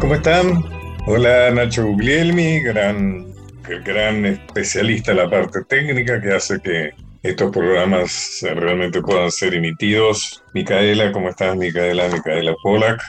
¿cómo están? Hola Nacho Guglielmi, gran, el gran especialista en la parte técnica que hace que estos programas realmente puedan ser emitidos. Micaela, ¿cómo estás? Micaela, Micaela Polak.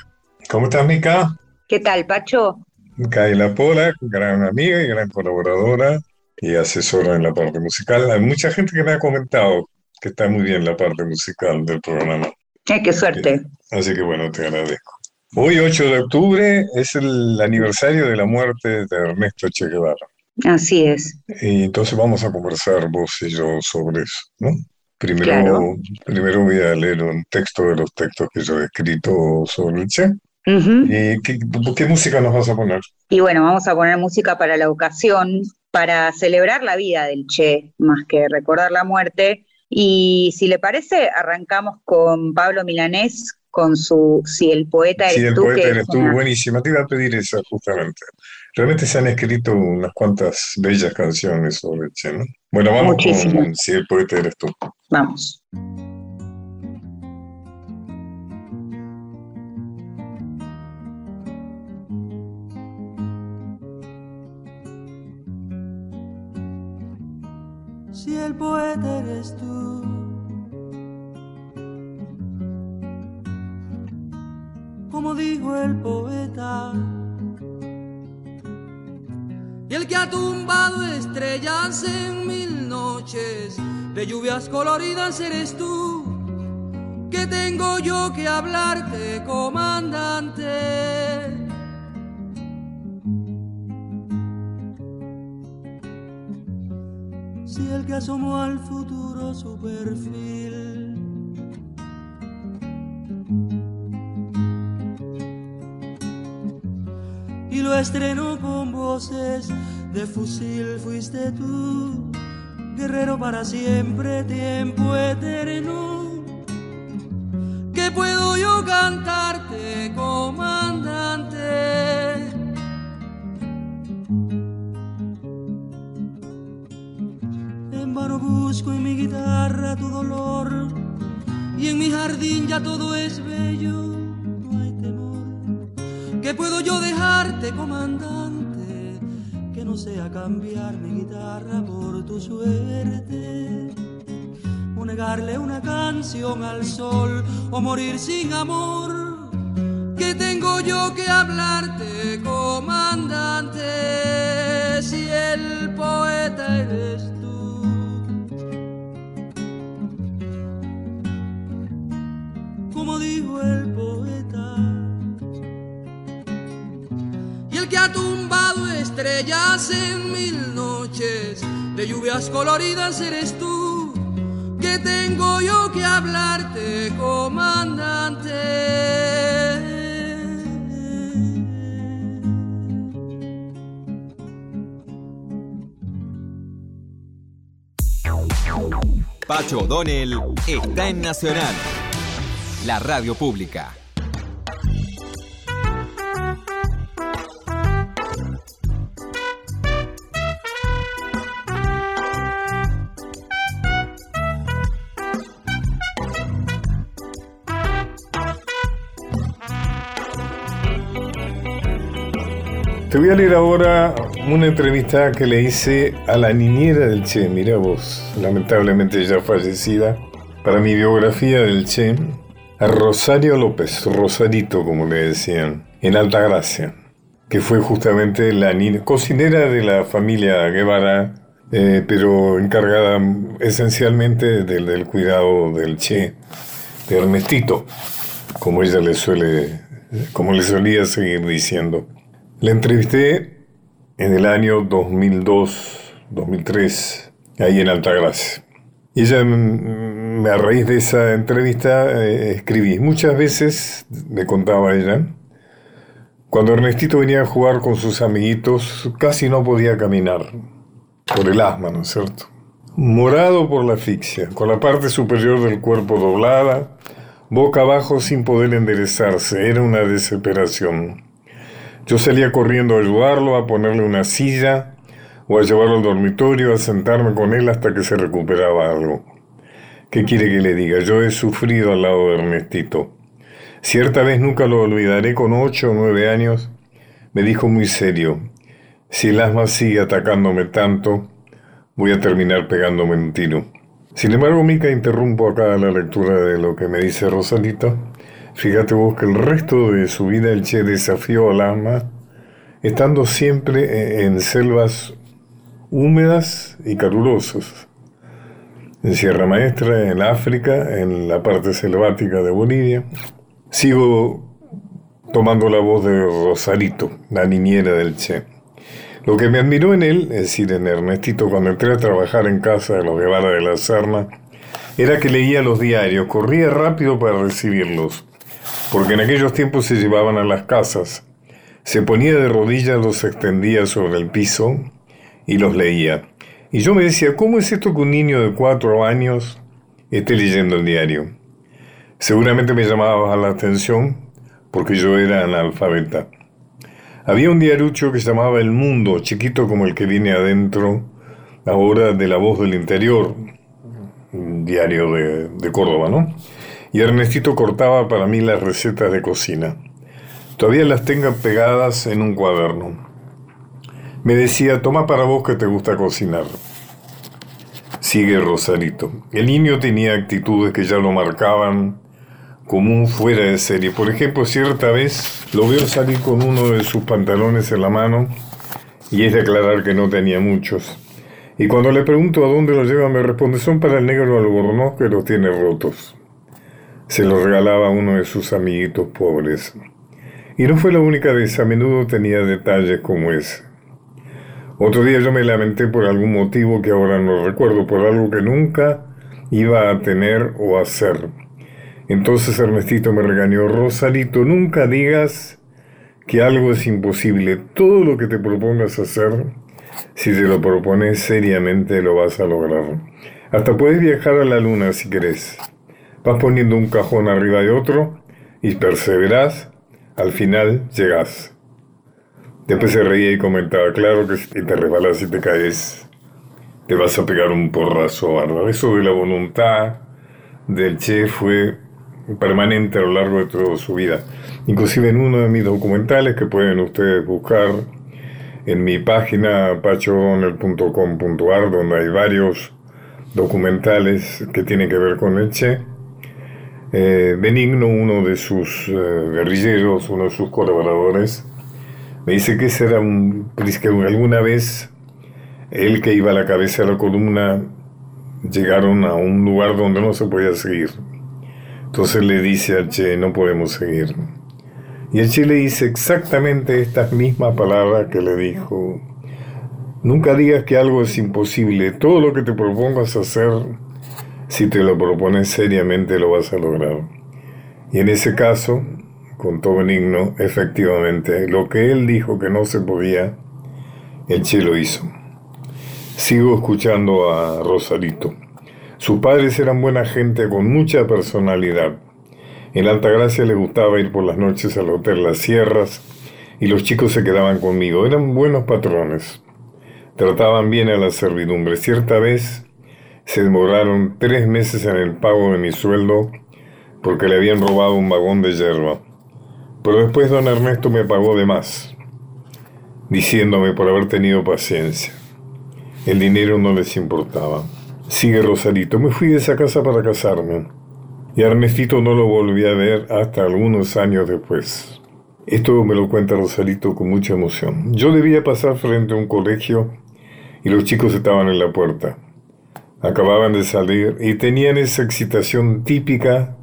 ¿Cómo estás, Mica? ¿Qué tal, Pacho? Micaela Polak, gran amiga y gran colaboradora y asesora en la parte musical. Hay mucha gente que me ha comentado que está muy bien la parte musical del programa. qué suerte. Así que bueno, te agradezco. Hoy, 8 de octubre, es el aniversario de la muerte de Ernesto Che Guevara. Así es. Y entonces vamos a conversar vos y yo sobre eso, ¿no? Primero, primero voy a leer un texto de los textos que yo he escrito sobre el Che. ¿Y qué, qué, música nos vas a poner? Y bueno, vamos a poner música para la ocasión, para celebrar la vida del Che, más que recordar la muerte. Y si le parece, arrancamos con Pablo Milanés con su Si el poeta eres tú. Si el poeta eres tú, buenísima. Te iba a pedir esa justamente. Realmente se han escrito unas cuantas bellas canciones sobre Che, ¿no? Bueno, vamos con Si el poeta eres tú. Vamos. Si el poeta eres tú. El poeta y el que ha tumbado estrellas en mil noches de lluvias coloridas eres tú. Que tengo yo que hablarte, comandante. Si el que asomó al futuro su perfil estrenó con voces de fusil fuiste tú, guerrero para siempre, tiempo eterno. ¿Qué puedo yo cantarte, comandante? En vano busco en mi guitarra tu dolor y en mi jardín ya todo es bello. ¿Qué puedo yo dejarte, comandante? no sea cambiar mi guitarra por tu suerte, o negarle una canción al sol, o morir sin amor. Que tengo yo que hablarte, comandante, si el poeta eres estrellas en mil noches, de lluvias coloridas eres tú, que tengo yo que hablarte, comandante. Pacho O'Donnell está en Nacional, la radio pública. Voy a leer ahora una entrevista que le hice a la niñera del Che, mira vos, lamentablemente ya fallecida, para mi biografía del Che, a Rosario López, Rosarito como le decían, en Altagracia, que fue justamente la cocinera de la familia Guevara, eh, pero encargada esencialmente del, del cuidado del Che, de Ernestito, como ella le suele, como le solía seguir diciendo. La entrevisté en el año 2002, 2003, ahí en Altagracia. Y ella, mm, a raíz de esa entrevista, eh, escribí. Muchas veces, me contaba ella, cuando Ernestito venía a jugar con sus amiguitos, casi no podía caminar, por el asma, ¿no es cierto? Morado por la asfixia, con la parte superior del cuerpo doblada, boca abajo sin poder enderezarse, era una desesperación. Yo salía corriendo a ayudarlo, a ponerle una silla o a llevarlo al dormitorio, a sentarme con él hasta que se recuperaba algo. ¿Qué quiere que le diga? Yo he sufrido al lado de Ernestito. Cierta vez nunca lo olvidaré, con ocho o nueve años, me dijo muy serio, si el asma sigue atacándome tanto, voy a terminar pegándome un tiro. Sin embargo, Mica, interrumpo acá la lectura de lo que me dice Rosalito. Fíjate vos que el resto de su vida el Che desafió al asma, estando siempre en selvas húmedas y calurosas. En Sierra Maestra, en África, en la parte selvática de Bolivia. Sigo tomando la voz de Rosalito, la niñera del Che. Lo que me admiró en él, es decir, en Ernestito, cuando entré a trabajar en casa de los Guevara de la Serna, era que leía los diarios, corría rápido para recibirlos, porque en aquellos tiempos se llevaban a las casas. Se ponía de rodillas, los extendía sobre el piso y los leía. Y yo me decía, ¿cómo es esto que un niño de cuatro años esté leyendo el diario? Seguramente me llamaba la atención porque yo era analfabeta. Había un diarucho que se llamaba El Mundo, chiquito como el que viene adentro ahora de La Voz del Interior, diario de, de Córdoba, ¿no? Y Ernestito cortaba para mí las recetas de cocina. Todavía las tengo pegadas en un cuaderno. Me decía, toma para vos que te gusta cocinar. Sigue Rosarito. El niño tenía actitudes que ya lo marcaban como fuera de serie. Por ejemplo, cierta vez lo veo salir con uno de sus pantalones en la mano y es de aclarar que no tenía muchos. Y cuando le pregunto a dónde los lleva, me responde, son para el negro albornoz que los tiene rotos. Se los regalaba a uno de sus amiguitos pobres. Y no fue la única vez, a menudo tenía detalles como ese. Otro día yo me lamenté por algún motivo que ahora no recuerdo, por algo que nunca iba a tener o hacer. Entonces Ernestito me regañó, Rosalito, nunca digas que algo es imposible. Todo lo que te propongas hacer, si te lo propones seriamente, lo vas a lograr. Hasta puedes viajar a la luna si querés. Vas poniendo un cajón arriba de otro y perseverás, al final llegás. Después se reía y comentaba, claro que si te resbalas y te caes, te vas a pegar un porrazo bárbaro. Eso de la voluntad del Che fue permanente a lo largo de toda su vida. Inclusive en uno de mis documentales que pueden ustedes buscar en mi página pachodonel.com.ar donde hay varios documentales que tienen que ver con el Che. Eh, Benigno, uno de sus eh, guerrilleros, uno de sus colaboradores, me dice que ese era un, que alguna vez él que iba a la cabeza de la columna llegaron a un lugar donde no se podía seguir. Entonces le dice al Che, no podemos seguir. Y el Che le dice exactamente estas mismas palabras que le dijo. Nunca digas que algo es imposible. Todo lo que te propongas hacer, si te lo propones seriamente, lo vas a lograr. Y en ese caso, contó Benigno, efectivamente, lo que él dijo que no se podía, el Che lo hizo. Sigo escuchando a Rosarito. Sus padres eran buena gente con mucha personalidad. En Altagracia le gustaba ir por las noches al Hotel Las Sierras y los chicos se quedaban conmigo. Eran buenos patrones. Trataban bien a la servidumbre. Cierta vez se demoraron tres meses en el pago de mi sueldo porque le habían robado un vagón de yerba. Pero después don Ernesto me pagó de más, diciéndome por haber tenido paciencia. El dinero no les importaba. Sigue Rosarito, me fui de esa casa para casarme. Y a Ernestito no lo volví a ver hasta algunos años después. Esto me lo cuenta Rosarito con mucha emoción. Yo debía pasar frente a un colegio y los chicos estaban en la puerta. Acababan de salir y tenían esa excitación típica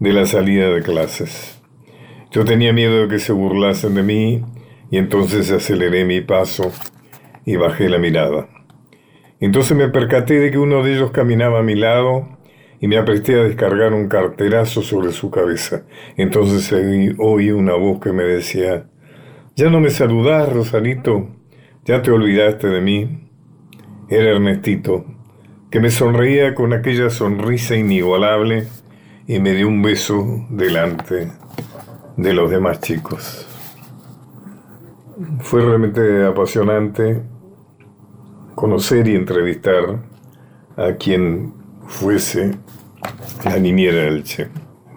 de la salida de clases. Yo tenía miedo de que se burlasen de mí y entonces aceleré mi paso y bajé la mirada. Entonces me percaté de que uno de ellos caminaba a mi lado y me apresté a descargar un carterazo sobre su cabeza. Entonces oí una voz que me decía, ya no me saludás, Rosalito, ya te olvidaste de mí. Era Ernestito, que me sonreía con aquella sonrisa inigualable y me dio un beso delante de los demás chicos. Fue realmente apasionante conocer y entrevistar a quien fuese la niñera del Che.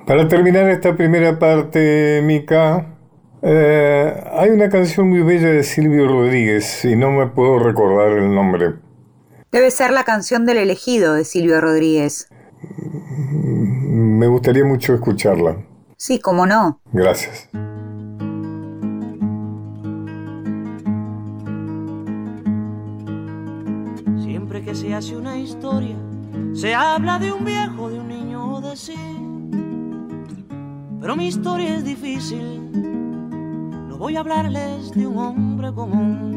Para terminar esta primera parte, Mica, eh, hay una canción muy bella de Silvio Rodríguez y no me puedo recordar el nombre. Debe ser la canción del elegido de Silvio Rodríguez. Me gustaría mucho escucharla. Sí, cómo no. Gracias. Siempre que se hace una historia, se habla de un viejo, de un niño o de sí. Pero mi historia es difícil. No voy a hablarles de un hombre común.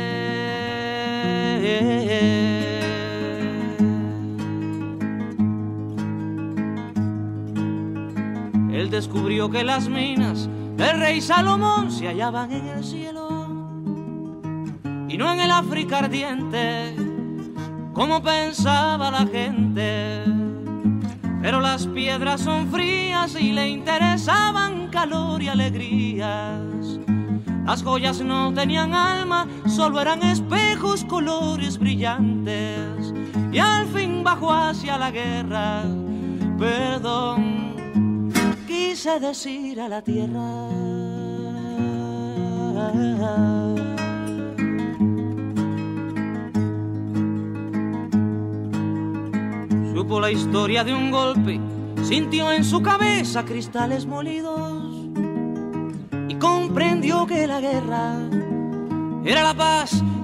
Él descubrió que las minas del rey Salomón se hallaban en el cielo y no en el África ardiente, como pensaba la gente. Pero las piedras son frías y le interesaban calor y alegrías. Las joyas no tenían alma, solo eran colores brillantes. Y al fin bajó hacia la guerra, perdón quise decir a la tierra. Supo la historia de un golpe, sintió en su cabeza cristales molidos y comprendió que la guerra era la paz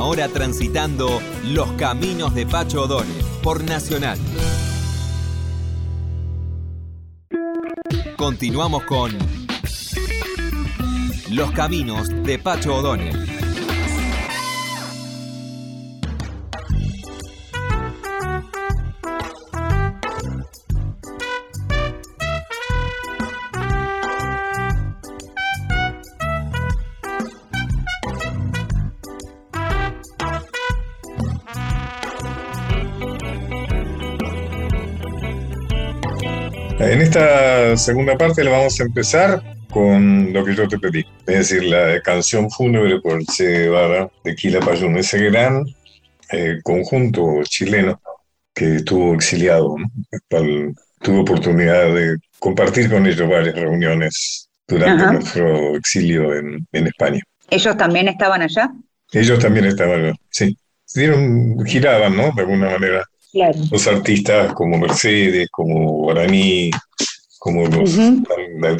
Una hora transitando los caminos de Pacho O'Donnell por Nacional. Continuamos con Los caminos de Pacho O'Donnell. Esta segunda parte le vamos a empezar con lo que yo te pedí, es decir, la canción fúnebre por Che Guevara de Quilapayún, ese gran eh, conjunto chileno que estuvo exiliado, tuve oportunidad de compartir con ellos varias reuniones durante nuestro exilio en, en, España. ¿Ellos también estaban allá? Ellos también estaban allá, sí. Dieron, giraban, ¿no? De alguna manera los artistas como Mercedes, como Guaraní, como los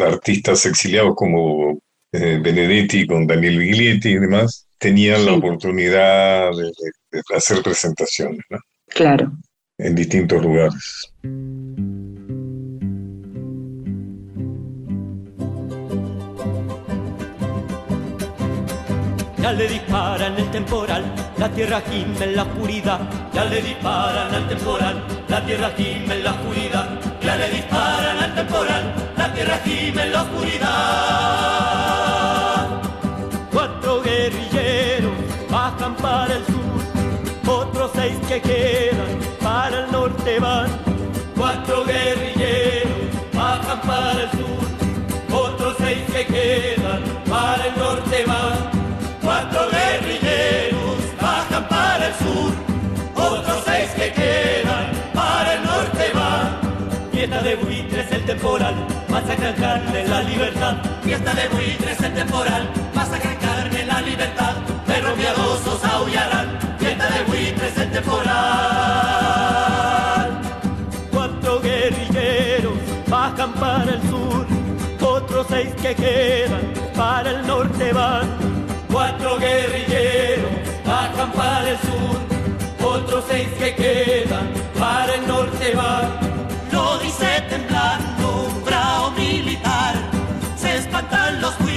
artistas exiliados como eh, Benedetti con Daniel Viglietti y demás, tenían la oportunidad de, hacer presentaciones. Claro. En distintos lugares. ya le disparan el temporal, la tierra gime en la oscuridad, ya le disparan al temporal, la tierra gime en la oscuridad, le disparan al temporal, la tierra gime en la oscuridad. Cuatro guerrilleros bajan para el sur seis que quedan temporal, masacran carne la libertad. Fiesta de buitres el temporal, masacran carne la libertad. Perros miedosos aullarán, fiesta de buitres el temporal. Cuatro guerrilleros bajan para el sur, otros seis que quedan para el norte van. Cuatro guerrilleros bajan para el sur, otros seis que quedan para el norte van. Se espantan los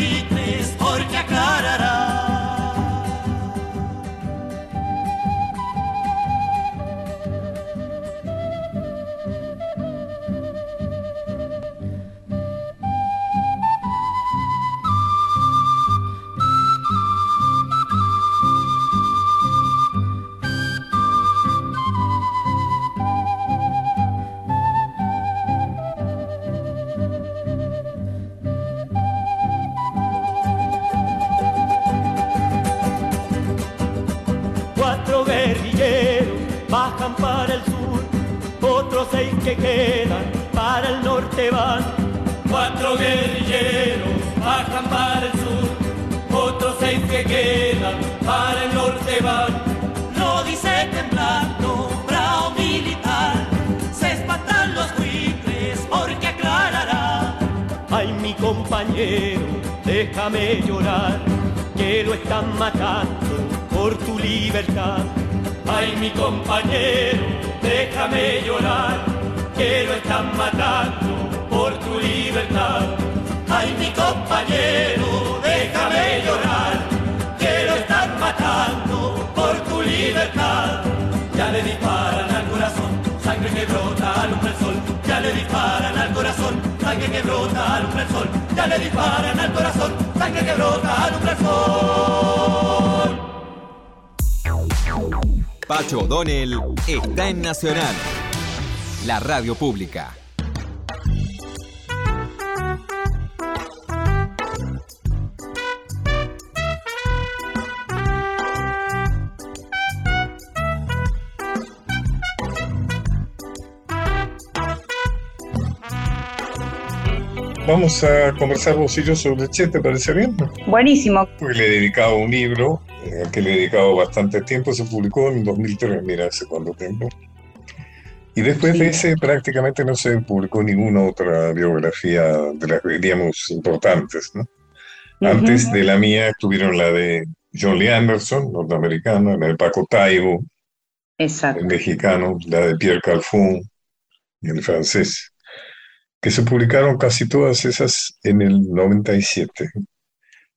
otros seis que quedan para el norte van. Cuatro guerrilleros bajan para el sur, otros seis que quedan para el norte van. Lo dice temblando, bravo militar, se espantan los buitres porque aclarará. Ay, mi compañero, déjame llorar, que lo están matando por tu libertad. Ay, mi compañero, déjame llorar, que lo están matando por tu libertad. Ay, mi compañero, déjame llorar, que lo están matando por tu libertad. Ya le disparan al corazón, sangre que brota, alumbra el sol. Ya le disparan al corazón, sangre que brota, alumbra el sol. Ya le disparan al corazón, sangre que brota, alumbra el sol. Pacho O'Donnell está en Nacional, la radio pública. Vamos a conversar vos y yo sobre Che, ¿te parece bien? Buenísimo. Porque le he dedicado un libro, al que le he dedicado bastante tiempo, se publicó en 2003, mira, hace cuánto tiempo. Y después de ese prácticamente no se publicó ninguna otra biografía de las, diríamos, importantes, ¿no? Antes de la mía tuvieron la de John Lee Anderson, norteamericana, la de Paco Taibo, Exacto. el mexicano, la de Pierre Calfon, el francés, que se publicaron casi todas esas en el 97,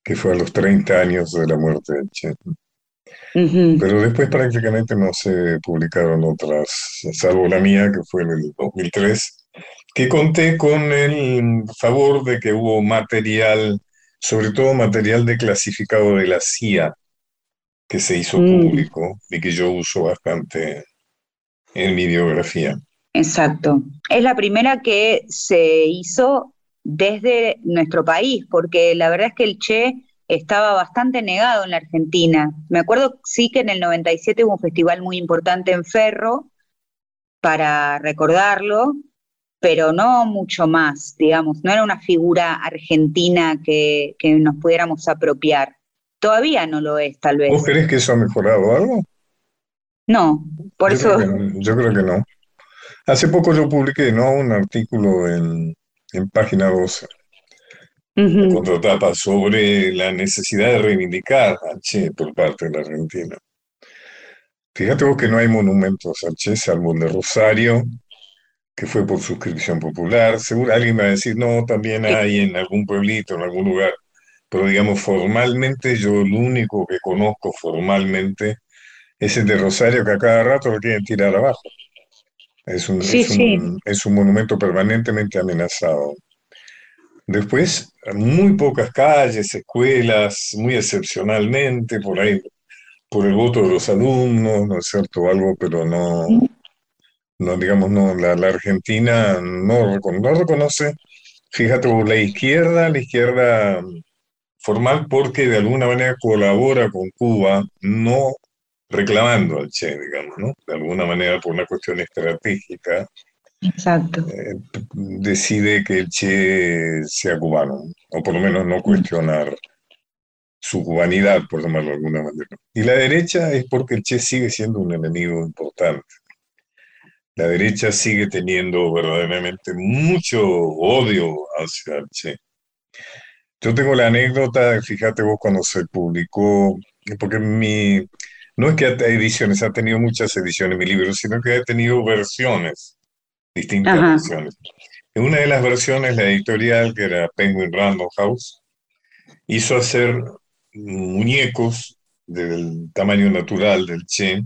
que fue a los 30 años de la muerte de Che. Ujú. Pero después prácticamente no se publicaron otras, salvo la mía, que fue en el 2003, que conté con el favor de que hubo material, sobre todo material de clasificado de la CIA, que se hizo Mm. público y que yo uso bastante en mi biografía. Exacto. Es la primera que se hizo desde nuestro país, porque la verdad es que el Che estaba bastante negado en la Argentina. Me acuerdo sí que en el 97 hubo un festival muy importante en Ferro para recordarlo, pero no mucho más, digamos, no era una figura argentina que, que nos pudiéramos apropiar. Todavía no lo es, tal vez. ¿Vos crees que eso ha mejorado algo? No, por Yo eso... creo que, yo creo que no. Hace poco yo publiqué, ¿no? Un artículo en, en Página 12, Ujú. contratapa, sobre la necesidad de reivindicar a Che por parte de la Argentina. Fíjate vos que no hay monumentos a Che, salvo el de Rosario, que fue por suscripción popular. Seguro alguien va a decir, no, también hay en algún pueblito, en algún lugar. Pero digamos, formalmente, yo el único que conozco formalmente es el de Rosario, que a cada rato lo quieren tirar abajo. Es un, Sí, es un- es un monumento permanentemente amenazado. Después, muy pocas calles, escuelas, muy excepcionalmente, por ahí por el voto de los alumnos, ¿no es cierto? Algo, pero no, no digamos, no, la, la Argentina no, no reconoce, fíjate, la izquierda, la izquierda formal porque de alguna manera colabora con Cuba, no reclamando al Che, digamos, ¿no? De alguna manera por una cuestión estratégica. Exacto. Eh, decide que el Che sea cubano, o por lo menos no cuestionar su cubanidad, por llamarlo de alguna manera. Y la derecha es porque el Che sigue siendo un enemigo importante. La derecha sigue teniendo verdaderamente mucho odio hacia el Che. Yo tengo la anécdota, fíjate vos cuando se publicó, porque mi, no es que haya ediciones, ha tenido muchas ediciones mi libro, sino que ha tenido versiones, distintas versiones. En una de las versiones, la editorial, que era Penguin Random House, hizo hacer muñecos del tamaño natural del Che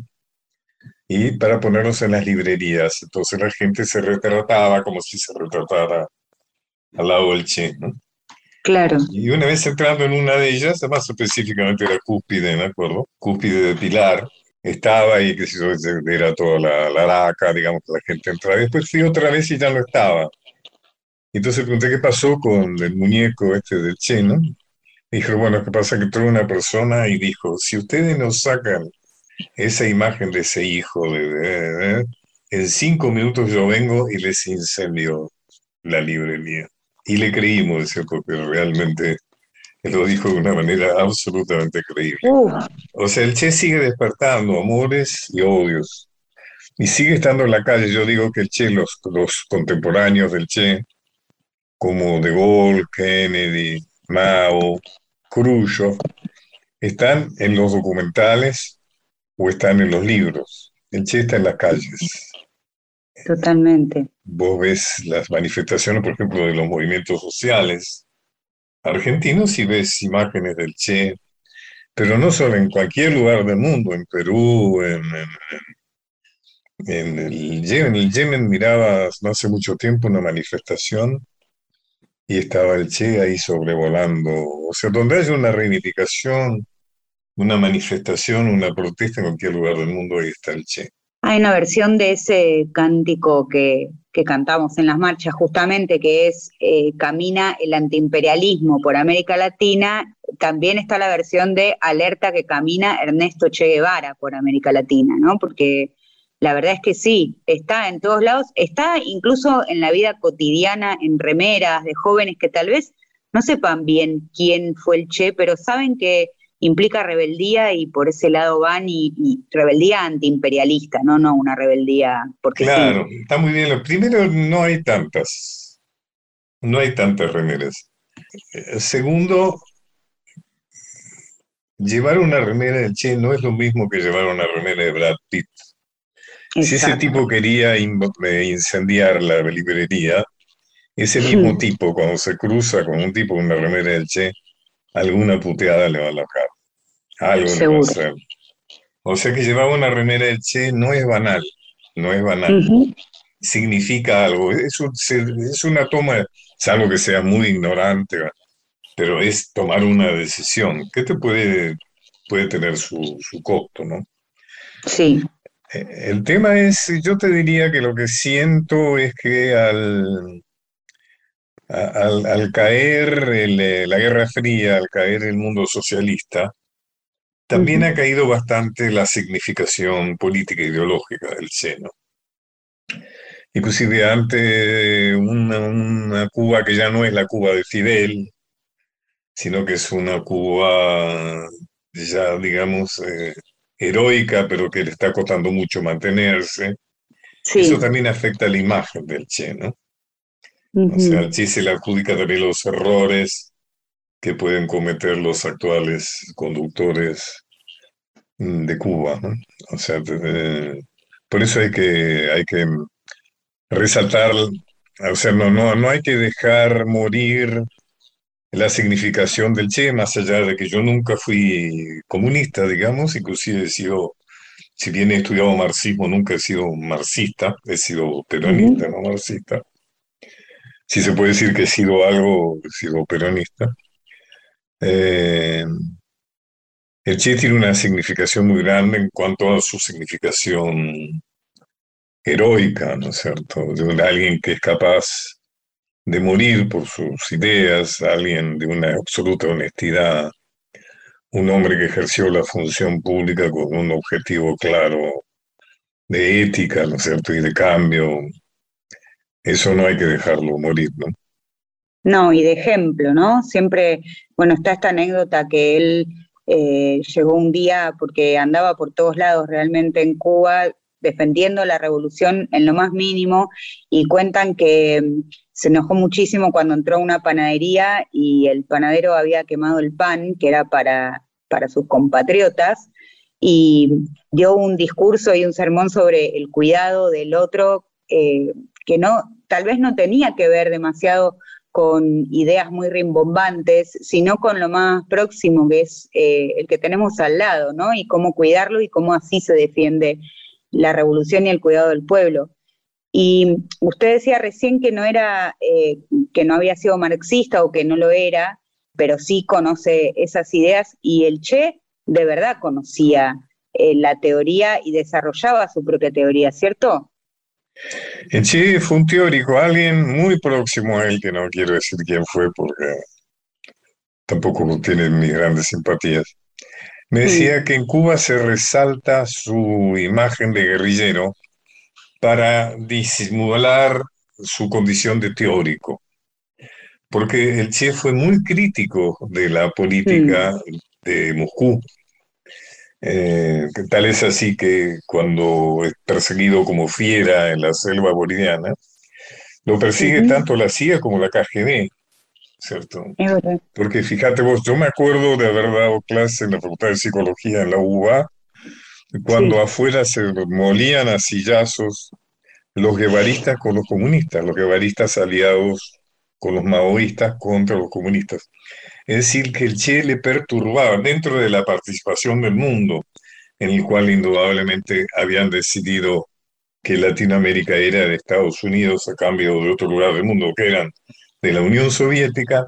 y para ponerlos en las librerías. Entonces la gente se retrataba como si se retratara al lado del Che, ¿no? Claro. Y una vez entrando en una de ellas, más específicamente era Cúspide, ¿me acuerdo? Cúspide de Pilar, estaba ahí, que era toda la, la laca, digamos, que la gente entraba. Después fui otra vez y ya no estaba. Entonces pregunté qué pasó con el muñeco este del Che, ¿no? Dijo, bueno, ¿qué pasa? Que entró una persona y dijo, si ustedes nos sacan esa imagen de ese hijo, de, en cinco minutos yo vengo y les incendio la librería. Y le creímos, porque realmente lo dijo de una manera absolutamente creíble. O sea, el Che sigue despertando amores y odios. Y sigue estando en la calle. Yo digo que el Che, los, los contemporáneos del Che, como De Gaulle, Kennedy, Mao, Khrushchev, están en los documentales o están en los libros. El Che está en las calles. Totalmente. Vos ves las manifestaciones, por ejemplo, de los movimientos sociales argentinos y ves imágenes del Che, pero no solo en cualquier lugar del mundo, en Perú, en, el Yemen. En el Yemen miraba no hace mucho tiempo una manifestación y estaba el Che ahí sobrevolando. O sea, donde haya una reivindicación, una manifestación, una protesta en cualquier lugar del mundo, ahí está el Che. Hay una versión de ese cántico que, cantamos en las marchas justamente, que es eh, Camina el antiimperialismo por América Latina. También está la versión de Alerta que camina Ernesto Che Guevara por América Latina, ¿no? Porque la verdad es que sí, está en todos lados, está incluso en la vida cotidiana, en remeras de jóvenes que tal vez no sepan bien quién fue el Che, pero saben que implica rebeldía y por ese lado van y, rebeldía antiimperialista, no no una rebeldía porque Claro, está muy bien. Lo primero, no hay tantas, no hay tantas remeras. Eh, segundo, llevar una remera de Che no es lo mismo que llevar una remera de Brad Pitt. Si ese tipo quería eh, incendiar la librería, ese mismo tipo, cuando se cruza con un tipo con una remera del Che, alguna puteada le va a alojar. Algo le va a hacer. O sea que llevar una remera del Che no es banal, no es banal. Significa algo, es, es una toma, salvo que sea muy ignorante, pero es tomar una decisión que te puede, puede tener su, su costo, ¿no? Sí. Eh, el tema es, yo te diría que lo que siento es que al, al, caer eh, la Guerra Fría, al caer el mundo socialista, también ha caído bastante la significación política e ideológica del seno. Inclusive ante una, Cuba que ya no es la Cuba de Fidel, sino que es una Cuba ya, digamos, eh, heroica, pero que le está costando mucho mantenerse. Eso también afecta la imagen del Che, ¿no? O sea, al Che se le adjudica también los errores que pueden cometer los actuales conductores de Cuba, ¿no? O sea, por eso hay que, hay que resaltar, o sea, no, no, no hay que dejar morir la significación del Che, más allá de que yo nunca fui comunista, digamos, inclusive he sido, si bien he estudiado marxismo, nunca he sido marxista, he sido peronista, no marxista. Si se puede decir que he sido algo, he sido peronista. Eh, El Che tiene una significación muy grande en cuanto a su significación heroica, ¿no es cierto? De alguien que es capaz de morir por sus ideas, alguien de una absoluta honestidad, un hombre que ejerció la función pública con un objetivo claro de ética, ¿no es cierto? Y de cambio. Eso no hay que dejarlo morir, ¿no? No, y de ejemplo, ¿no? Siempre, bueno, está esta anécdota que él eh, llegó un día porque andaba por todos lados realmente en Cuba defendiendo la revolución en lo más mínimo y cuentan que mm, se enojó muchísimo cuando entró a una panadería y el panadero había quemado el pan, que era para, para sus compatriotas, y dio un discurso y un sermón sobre el cuidado del otro, eh, que no, tal vez no tenía que ver demasiado con ideas muy rimbombantes, sino con lo más próximo, que es eh, el que tenemos al lado, ¿no? Y cómo cuidarlo y cómo así se defiende la revolución y el cuidado del pueblo. Y usted decía recién que no era, eh, que no había sido marxista o que no lo era, pero sí conoce esas ideas y el Che de verdad conocía eh, la teoría y desarrollaba su propia teoría, ¿cierto? En Chile fue un teórico, alguien muy próximo a él, que no quiero decir quién fue porque tampoco tiene mis grandes simpatías. Me decía que en Cuba se resalta su imagen de guerrillero para disimular su condición de teórico, porque el Che fue muy crítico de la política de Moscú eh, tal es así que cuando es perseguido como fiera en la selva boliviana, lo persigue tanto la CIA como la KGB, ¿cierto? Porque fíjate vos, yo me acuerdo de haber dado clase en la Facultad de Psicología en la UBA, cuando afuera se molían a sillazos los guevaristas con los comunistas, los guevaristas aliados con los maoístas contra los comunistas. Es decir, que el Che le perturbaba dentro de la participación del mundo, en el cual indudablemente habían decidido que Latinoamérica era de Estados Unidos a cambio de otro lugar del mundo que eran de la Unión Soviética,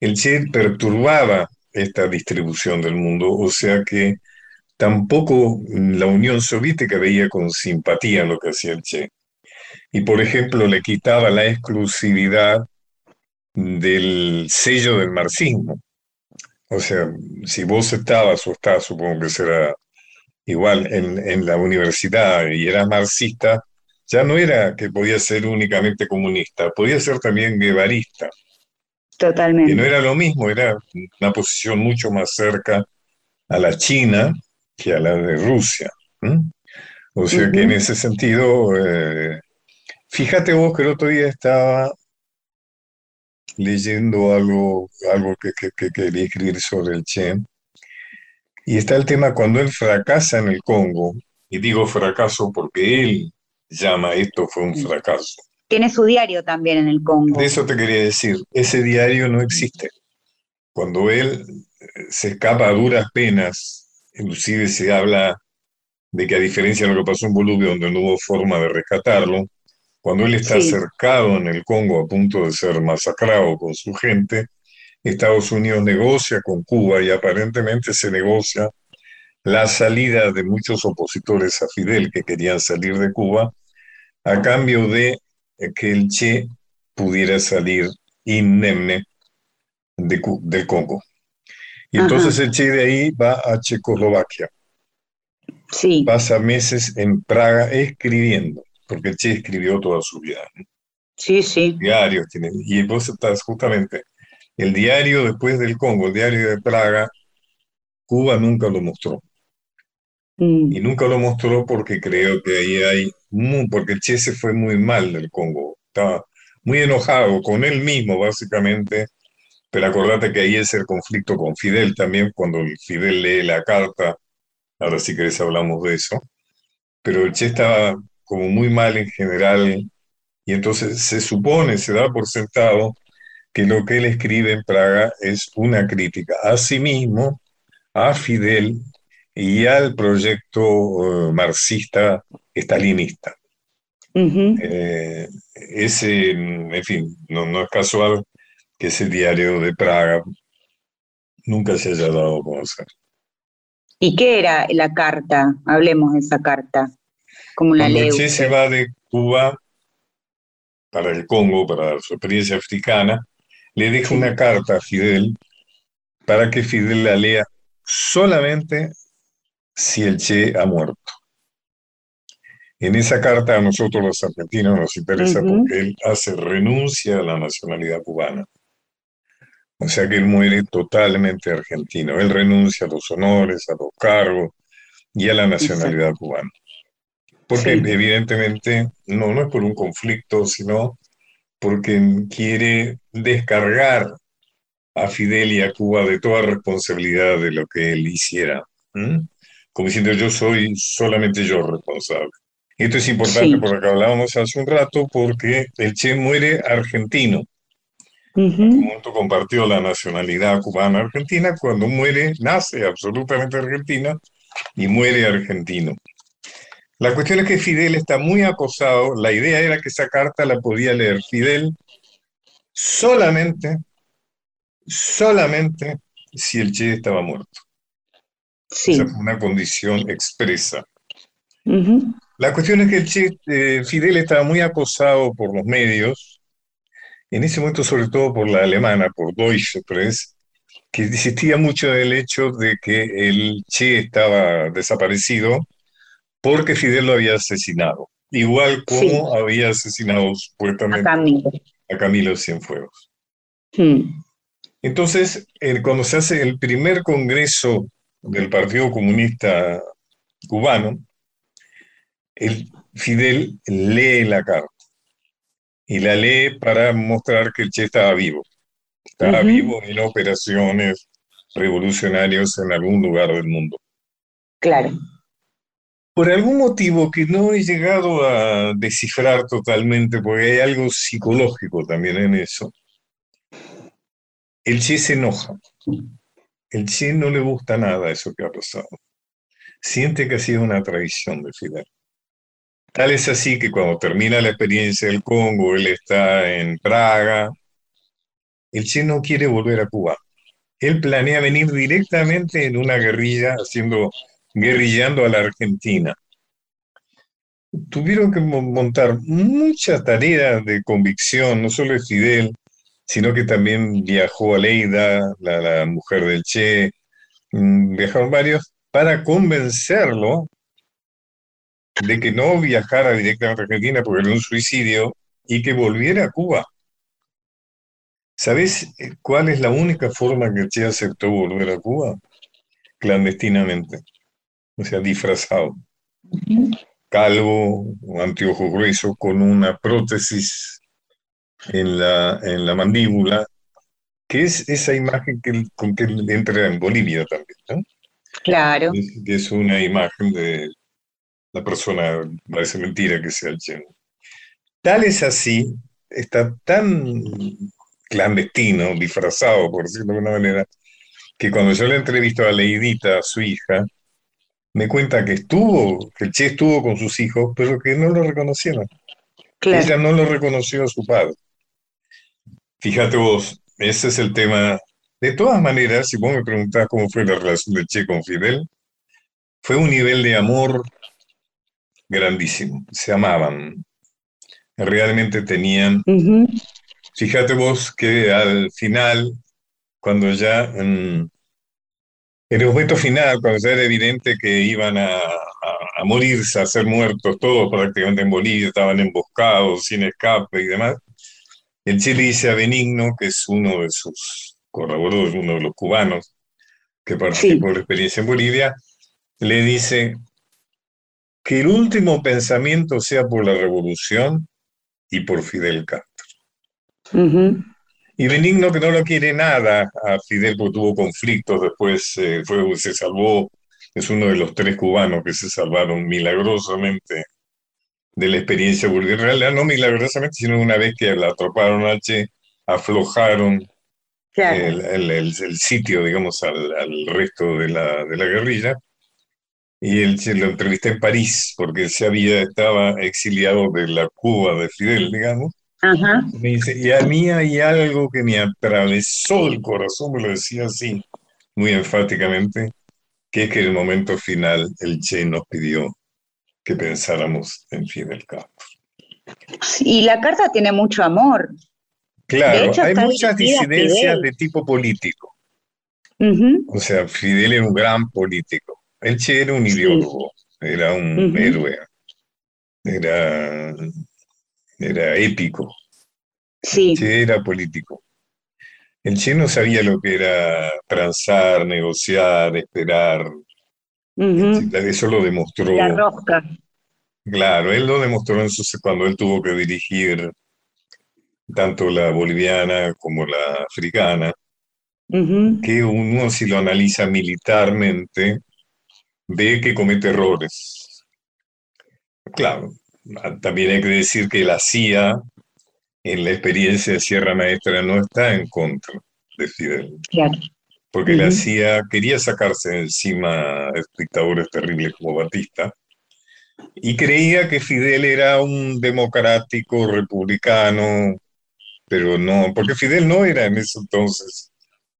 el Che perturbaba esta distribución del mundo, o sea que tampoco la Unión Soviética veía con simpatía lo que hacía el Che. Y por ejemplo le quitaba la exclusividad del sello del marxismo. O sea, si vos estabas o estás, supongo que será igual, en, la universidad y eras marxista, ya no era que podía ser únicamente comunista, podía ser también guevarista. Totalmente. Y no era lo mismo, era una posición mucho más cerca a la China que a la de Rusia. O sea que en ese sentido, eh, fíjate vos que el otro día estaba leyendo algo, algo que, quería escribir sobre el Che. Y está el tema cuando él fracasa en el Congo, y digo fracaso porque él llama esto fue un fracaso. Tiene su diario también en el Congo. De eso te quería decir, ese diario no existe. Cuando él eh, se escapa a duras penas, inclusive se habla de que a diferencia de lo que pasó en Bolivia, donde no hubo forma de rescatarlo, cuando él está cercado en el Congo a punto de ser masacrado con su gente, Estados Unidos negocia con Cuba y aparentemente se negocia la salida de muchos opositores a Fidel que querían salir de Cuba a cambio de que el Che pudiera salir indemne del Congo. Y entonces el Che de ahí va a Checoslovaquia. Sí. Pasa meses en Praga escribiendo porque Che escribió toda su vida. Sí, sí. Diarios tiene. Y vos estás justamente, el diario después del Congo, el diario de Praga, Cuba nunca lo mostró. Mm. Y nunca lo mostró porque creo que ahí hay, porque Che se fue muy mal del Congo. Estaba muy enojado con él mismo, básicamente. Pero acordate que ahí es el conflicto con Fidel también, cuando Fidel lee la carta. Ahora si querés hablamos de eso. Pero Che estaba como muy mal en general, y entonces se supone, se da por sentado que lo que él escribe en Praga es una crítica a sí mismo, a Fidel y al proyecto eh, marxista estalinista. Eh, ese, en fin, no, no, es casual que ese diario de Praga nunca se haya dado a conocer. ¿Y qué era la carta? Hablemos de esa carta. ¿Cómo la se va de Cuba para el Congo, para su experiencia africana, le deja una carta a Fidel para que Fidel la lea solamente si el Che ha muerto. En esa carta a nosotros los argentinos nos interesa Ujú. porque él hace renuncia a la nacionalidad cubana. O sea que él muere totalmente argentino. Él renuncia a los honores, a los cargos y a la nacionalidad cubana. Porque Sí. evidentemente no, no es por un conflicto, sino porque quiere descargar a Fidel y a Cuba de toda responsabilidad de lo que él hiciera. ¿m? Como diciendo, yo soy solamente yo responsable. Esto es importante Sí. por lo que hablábamos hace un rato, porque el Che muere argentino. Ujú. Junto compartió la nacionalidad cubana-argentina. Cuando muere, nace absolutamente argentino y muere argentino. La cuestión es que Fidel está muy acosado. La idea era que esa carta la podía leer Fidel solamente, solamente si el Che estaba muerto. Sí. Esa fue una condición expresa. La cuestión es que el Che, eh, Fidel estaba muy acosado por los medios, en ese momento sobre todo por la alemana, por Deutsche Press, que insistía mucho en el hecho de que el Che estaba desaparecido porque Fidel lo había asesinado, igual como había asesinado A supuestamente Camilo. a Camilo Cienfuegos. Mm. Entonces, cuando se hace el primer congreso del Partido Comunista Cubano, el Fidel lee la carta y la lee para mostrar que el Che estaba vivo. Estaba vivo en operaciones revolucionarias en algún lugar del mundo. Claro. Por algún motivo que no he llegado a descifrar totalmente, porque hay algo psicológico también en eso, el Che se enoja. El Che no le gusta nada eso que ha pasado. Siente que ha sido una traición de Fidel. Tal es así que cuando termina la experiencia del Congo, él está en Praga, el Che no quiere volver a Cuba. Él planea venir directamente en una guerrilla, haciendo, guerrillando a la Argentina. Tuvieron que mo- montar mucha tarea de convicción, no solo de Fidel, sino que también viajó Aleida, la, la mujer del Che, mm, viajaron varios, para convencerlo de que no viajara directamente a Argentina porque era un suicidio y que volviera a Cuba. ¿Sabes eh, cuál es la única forma que Che aceptó volver a Cuba? Clandestinamente, o sea, disfrazado, calvo, anteojos gruesos, con una prótesis en la, en la mandíbula, que es esa imagen que, con que él entra en Bolivia también, ¿no? Claro. Es, es una imagen de la persona, parece mentira que sea el Che. Tal es así, está tan clandestino, disfrazado, por decirlo de alguna manera, que cuando yo le entrevisto a Leidita, a su hija, me cuenta que estuvo, que el Che estuvo con sus hijos, pero que no lo reconocieron. Claro. Ella no lo reconoció a su padre. Fíjate vos, ese es el tema. De todas maneras, si vos me preguntás cómo fue la relación de Che con Fidel, fue un nivel de amor grandísimo. Se amaban. Realmente tenían. Ujú. Fíjate vos que al final, cuando ya, mm, el momento final, cuando ya era evidente que iban a, a- a morirse, a ser muertos todos prácticamente en Bolivia, estaban emboscados, sin escape y demás, el Che le dice a Benigno, que es uno de sus colaboradores, uno de los cubanos que participó en la experiencia en Bolivia, le dice que el último pensamiento sea por la revolución y por Fidel Castro. Ujú. Y Benigno que no lo quiere nada a Fidel porque tuvo conflictos, después eh, fue, se salvó, es uno de los tres cubanos que se salvaron milagrosamente de la experiencia. En realidad no milagrosamente, sino una vez que la atroparon a Che, aflojaron Claro. el, el- el- el sitio, digamos, al, al resto de la, de la guerrilla. Y él se lo entrevisté en París porque él se había, estaba exiliado de la Cuba de Fidel, digamos. Ajá. Me dice, y a mí hay algo que me atravesó el corazón, me lo decía así, muy enfáticamente, que es que en el momento final el Che nos pidió que pensáramos en Fidel Castro. Y la carta tiene mucho amor. Claro, hay muchas disidencias de tipo político. O sea, Fidel era un gran político. El Che era un ideólogo, era un héroe, era, era épico. Sí. El Che era político. El Che no sabía lo que era transar, negociar, esperar. Eso lo demostró. La rosca. Claro, él lo demostró en cuando él tuvo que dirigir tanto la boliviana como la africana, que uno si lo analiza militarmente ve que comete errores. Claro, también hay que decir que la CIA en la experiencia de Sierra Maestra no está en contra de Fidel. Porque la CIA quería sacarse encima dictadores terribles como Batista y creía que Fidel era un democrático republicano, pero no, porque Fidel no era en ese entonces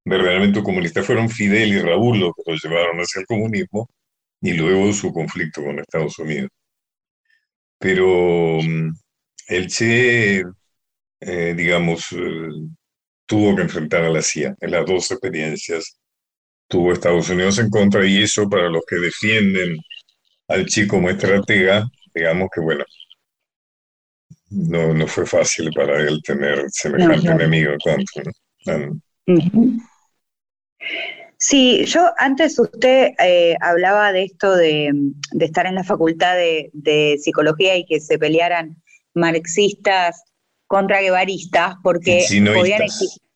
verdaderamente un comunista, fueron Fidel y Raúl los que lo llevaron hacia el comunismo y luego su conflicto con Estados Unidos. Pero mm, el Che eh, digamos, eh, tuvo que enfrentar a la CIA en las dos experiencias. Tuvo Estados Unidos en contra y eso para los que defienden al chico como estratega, digamos que bueno, no, no fue fácil para él tener semejante enemigo contra. Sí, yo antes usted eh, hablaba de esto de, estar en la facultad de, de, psicología y que se pelearan marxistas contra guevaristas porque podían,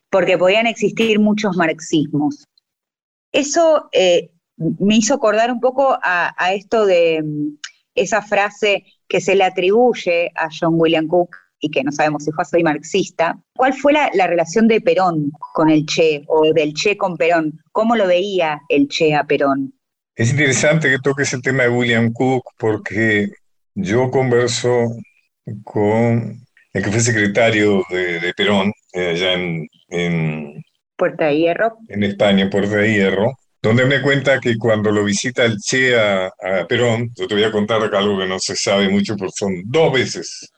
porque podían existir muchos marxismos. Eso eh, me hizo acordar un poco a, esto de mm, esa frase que se le atribuye a John William Cook y que no sabemos si fue soy marxista. ¿Cuál fue la, la, relación de Perón con el Che o del Che con Perón? ¿Cómo lo veía el Che a Perón? Es interesante que toques el tema de William Cook porque yo converso con el que fue secretario de, Perón, eh, allá en, Puerta de Hierro. En España, Puerta de Hierro, donde me cuenta que cuando lo visita el Che a, Perón, yo te voy a contar algo que no se sabe mucho, porque son dos veces,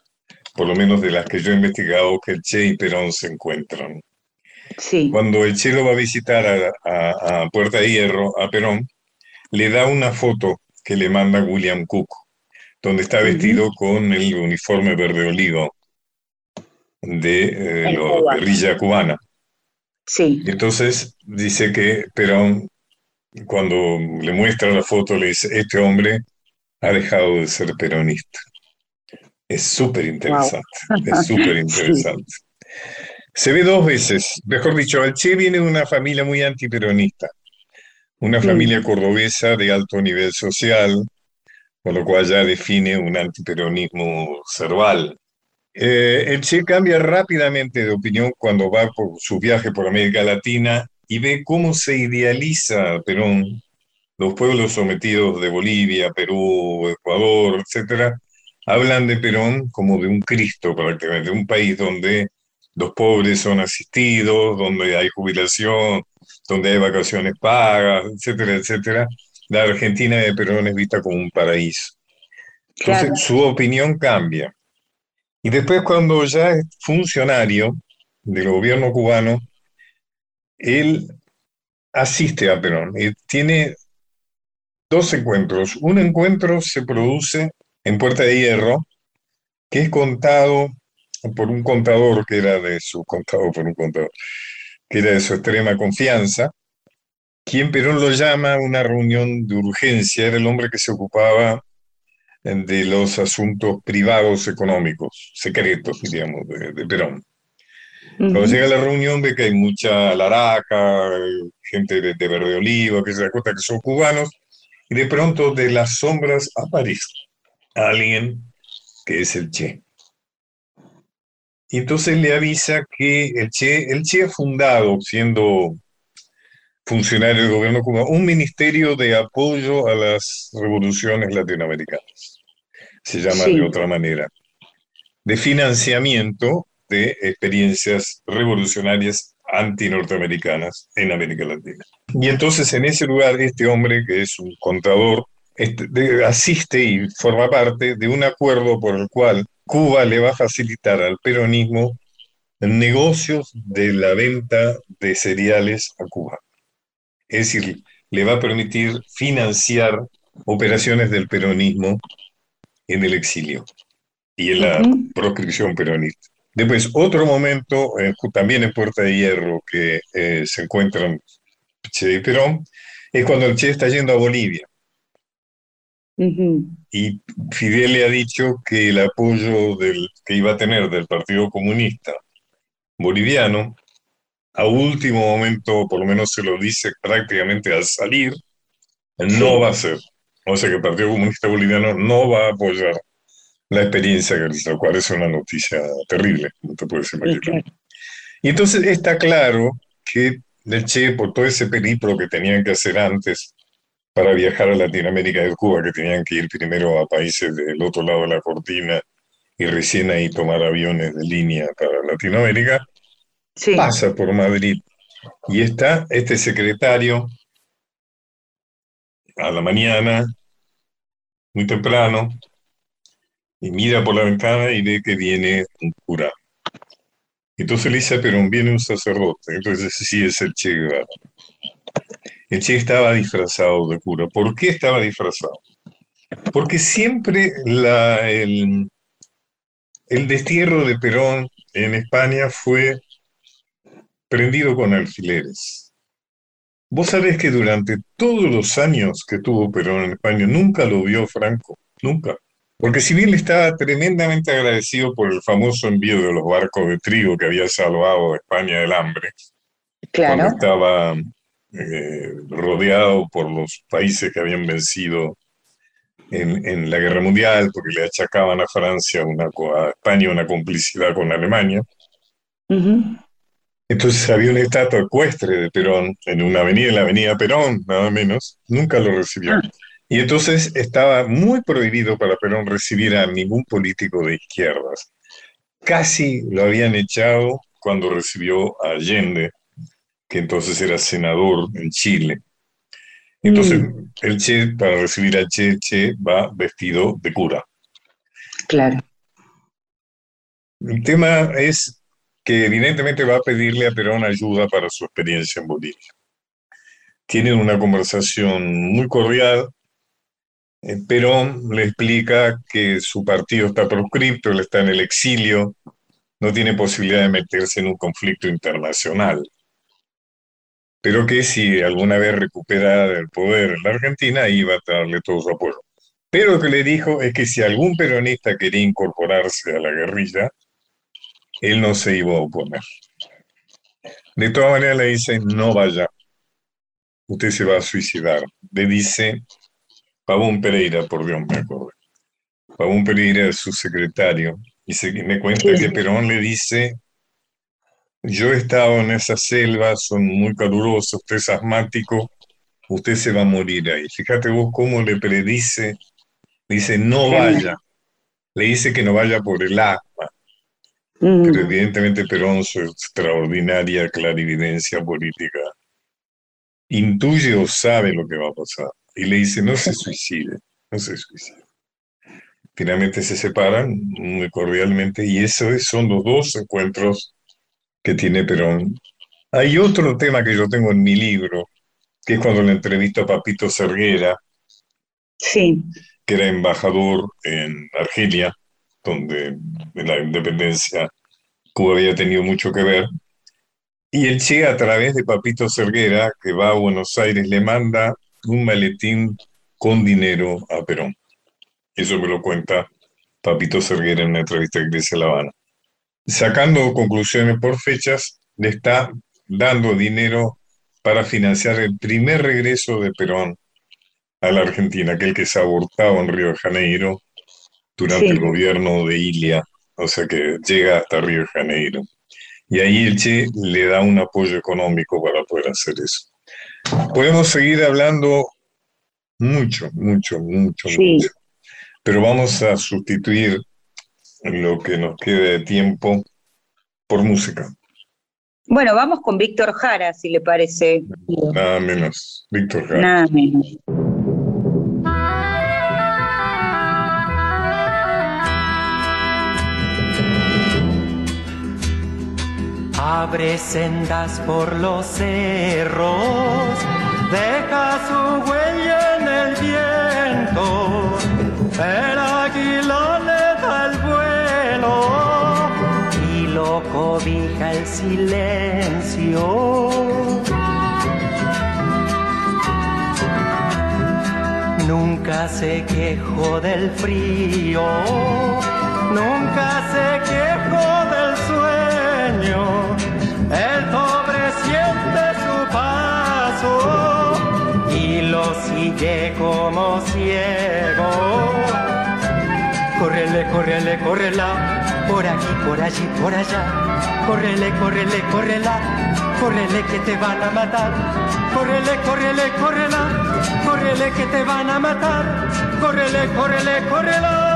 por lo menos de las que yo he investigado, que el Che y Perón se encuentran. Sí. Cuando el Che lo va a visitar a, Puerta de Hierro, a Perón, le da una foto que le manda William Cook, donde está vestido con el uniforme verde olivo de eh, la guerrilla cubana. Sí. entonces dice que Perón, cuando le muestra la foto, le dice, este hombre ha dejado de ser peronista. Es súper interesante, es súper interesante. Se ve dos veces, mejor dicho, el Che viene de una familia muy antiperonista, una familia cordobesa de alto nivel social, con lo cual ya define un antiperonismo cerval. Eh, el Che cambia rápidamente de opinión cuando va por su viaje por América Latina y ve cómo se idealiza Perón, los pueblos sometidos de Bolivia, Perú, Ecuador, etcétera, hablan de Perón como de un Cristo prácticamente, de un país donde los pobres son asistidos, donde hay jubilación, donde hay vacaciones pagas, etcétera, etcétera. La Argentina de Perón es vista como un paraíso. Entonces, su opinión cambia. Y después cuando ya es funcionario del gobierno cubano, él asiste a Perón y tiene dos encuentros. Un encuentro se produce en Puerta de Hierro, que es contado por un contador que era de su contado por un contador, que era de su extrema confianza, quien Perón lo llama a una reunión de urgencia, era el hombre que se ocupaba de los asuntos privados económicos, secretos, digamos, de, Perón. Cuando llega a la reunión ve que hay mucha laraca, gente de, verde olivo, que se da cuenta que son cubanos, y de pronto de las sombras aparece alguien que es el Che. Y entonces le avisa que el Che, el Che ha fundado, siendo funcionario del gobierno cubano, un ministerio de apoyo a las revoluciones latinoamericanas se llama de otra manera, de financiamiento de experiencias revolucionarias anti-norteamericanas en América Latina. Y entonces en ese lugar este hombre, que es un contador, asiste y forma parte de un acuerdo por el cual Cuba le va a facilitar al peronismo negocios de la venta de cereales a Cuba. Es decir, le va a permitir financiar operaciones del peronismo en el exilio y en la proscripción peronista. Después, otro momento, eh, también en Puerta de Hierro, que eh, se encuentran Che y Perón, es cuando el Che está yendo a Bolivia. Y Fidel le ha dicho que el apoyo del, que iba a tener del Partido Comunista Boliviano, a último momento, por lo menos se lo dice prácticamente al salir, no va a ser. O sea que el Partido Comunista Boliviano no va a apoyar la experiencia, lo cual es una noticia terrible, no te puedes imaginar. Y entonces está claro que el Che, por todo ese periplo que tenían que hacer antes para viajar a Latinoamérica de Cuba, que tenían que ir primero a países del otro lado de la cortina y recién ahí tomar aviones de línea para Latinoamérica, pasa por Madrid y está este secretario a la mañana, muy temprano, y mira por la ventana y ve que viene un cura. Entonces le dice pero viene un sacerdote. Entonces sí es el Che Guevara. El Che estaba disfrazado de cura. ¿Por qué estaba disfrazado? Porque siempre la, el, el destierro de Perón en España fue prendido con alfileres. Vos sabés que durante todos los años que tuvo Perón en España nunca lo vio Franco, nunca. Porque si bien le estaba tremendamente agradecido por el famoso envío de los barcos de trigo que había salvado a España del hambre, cuando estaba eh, rodeado por los países que habían vencido en, la guerra mundial, porque le achacaban a Francia, una, a España una complicidad con Alemania. Entonces había una estatua ecuestre de Perón en una avenida, en la avenida Perón, nada menos, nunca lo recibió. Ah. Y entonces estaba muy prohibido para Perón recibir a ningún político de izquierdas. Casi lo habían echado cuando recibió a Allende, que entonces era senador en Chile. Entonces, mm. el Che, para recibir a Che, Che va vestido de cura. Claro. El tema es que evidentemente va a pedirle a Perón ayuda para su experiencia en Bolivia. Tienen una conversación muy cordial, eh, Perón le explica que su partido está proscripto, él está en el exilio, no tiene posibilidad de meterse en un conflicto internacional, pero que si alguna vez recupera el poder en la Argentina, iba a darle todo su apoyo. Pero lo que le dijo es que si algún peronista quería incorporarse a la guerrilla, él no se iba a oponer. De todas maneras le dice, no vaya, usted se va a suicidar. Le dice, Pavón Pereira, por Dios me acuerdo. Pavón Pereira es su secretario y se, me cuenta que Perón le dice, yo he estado en esa selva, son muy calurosos, usted es asmático, usted se va a morir ahí. Fíjate vos cómo le predice, dice, no vaya, le dice que no vaya por el agua. Mm. Pero evidentemente Perón, su extraordinaria clarividencia política, intuye o sabe lo que va a pasar y le dice, no se suicide, no se suicide. Finalmente se separan muy cordialmente y esos son los dos encuentros que tiene Perón. Hay otro tema que yo tengo en mi libro, que es cuando le entrevisto a Papito Cerguera, sí. que era embajador en Argelia, donde en la independencia Cuba había tenido mucho que ver. Y el Che, a través de Papito Cerguera, que va a Buenos Aires, le manda un maletín con dinero a Perón. Eso me lo cuenta Papito Serguera en una entrevista que dice La Habana. Sacando conclusiones por fechas, le está dando dinero para financiar el primer regreso de Perón a la Argentina, aquel que se abortaba en Río de Janeiro durante el gobierno de Ilia, o sea que llega hasta Río de Janeiro. Y ahí el Che le da un apoyo económico para poder hacer eso. Podemos seguir hablando mucho, mucho, mucho, mucho. Pero vamos a sustituir lo que nos quede de tiempo por música. Bueno, vamos con Víctor Jara, si le parece. Nada menos, Víctor Jara. Nada menos. Abre sendas por los cerros, deja su huella en el viento, el cobija el silencio. Nunca se quejó del frío, nunca se quejó del sueño el pobre siente su paso y lo sigue como ciego. Córrele, córrele, córrela, por aquí, por allí, por allá. Córrele, córrele, córrela, córrele que te van a matar. Córrele, córrele, córrela, córrele que te van a matar. Córrele, córrele, córrela.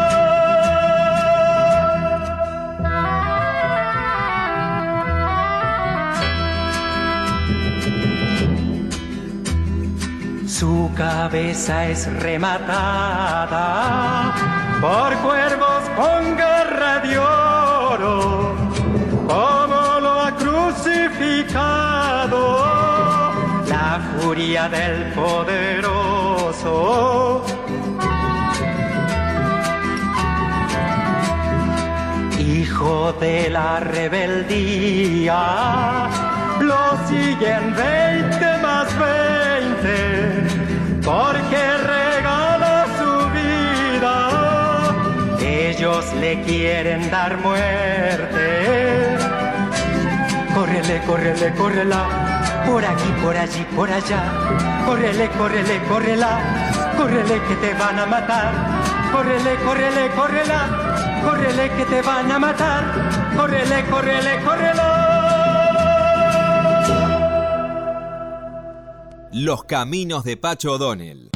Su cabeza es rematada por cuervos con garra de como lo ha crucificado la furia del poderoso. Hijo de la rebeldía, lo siguen Le quieren dar muerte. Córrele, córrele, córrela, por aquí, por allí, por allá. Córrele, córrele, córrela, córrele que te van a matar. Córrele, córrele, córrela, córrele que te van a matar. Córrele, córrele, córrela. Los caminos de Pacho O'Donnell.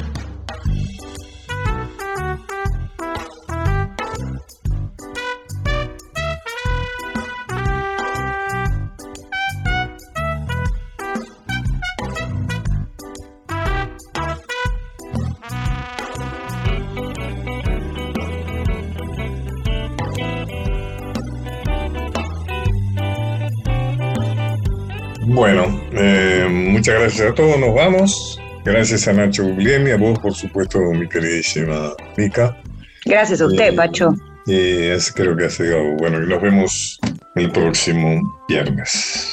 Gracias a todos, nos vamos. Gracias a Nacho Guglielmi, a vos, por supuesto, mi queridísima Mica. Gracias a usted, Eh, Pacho. Y es, creo que ha sido bueno. Y nos vemos el próximo viernes.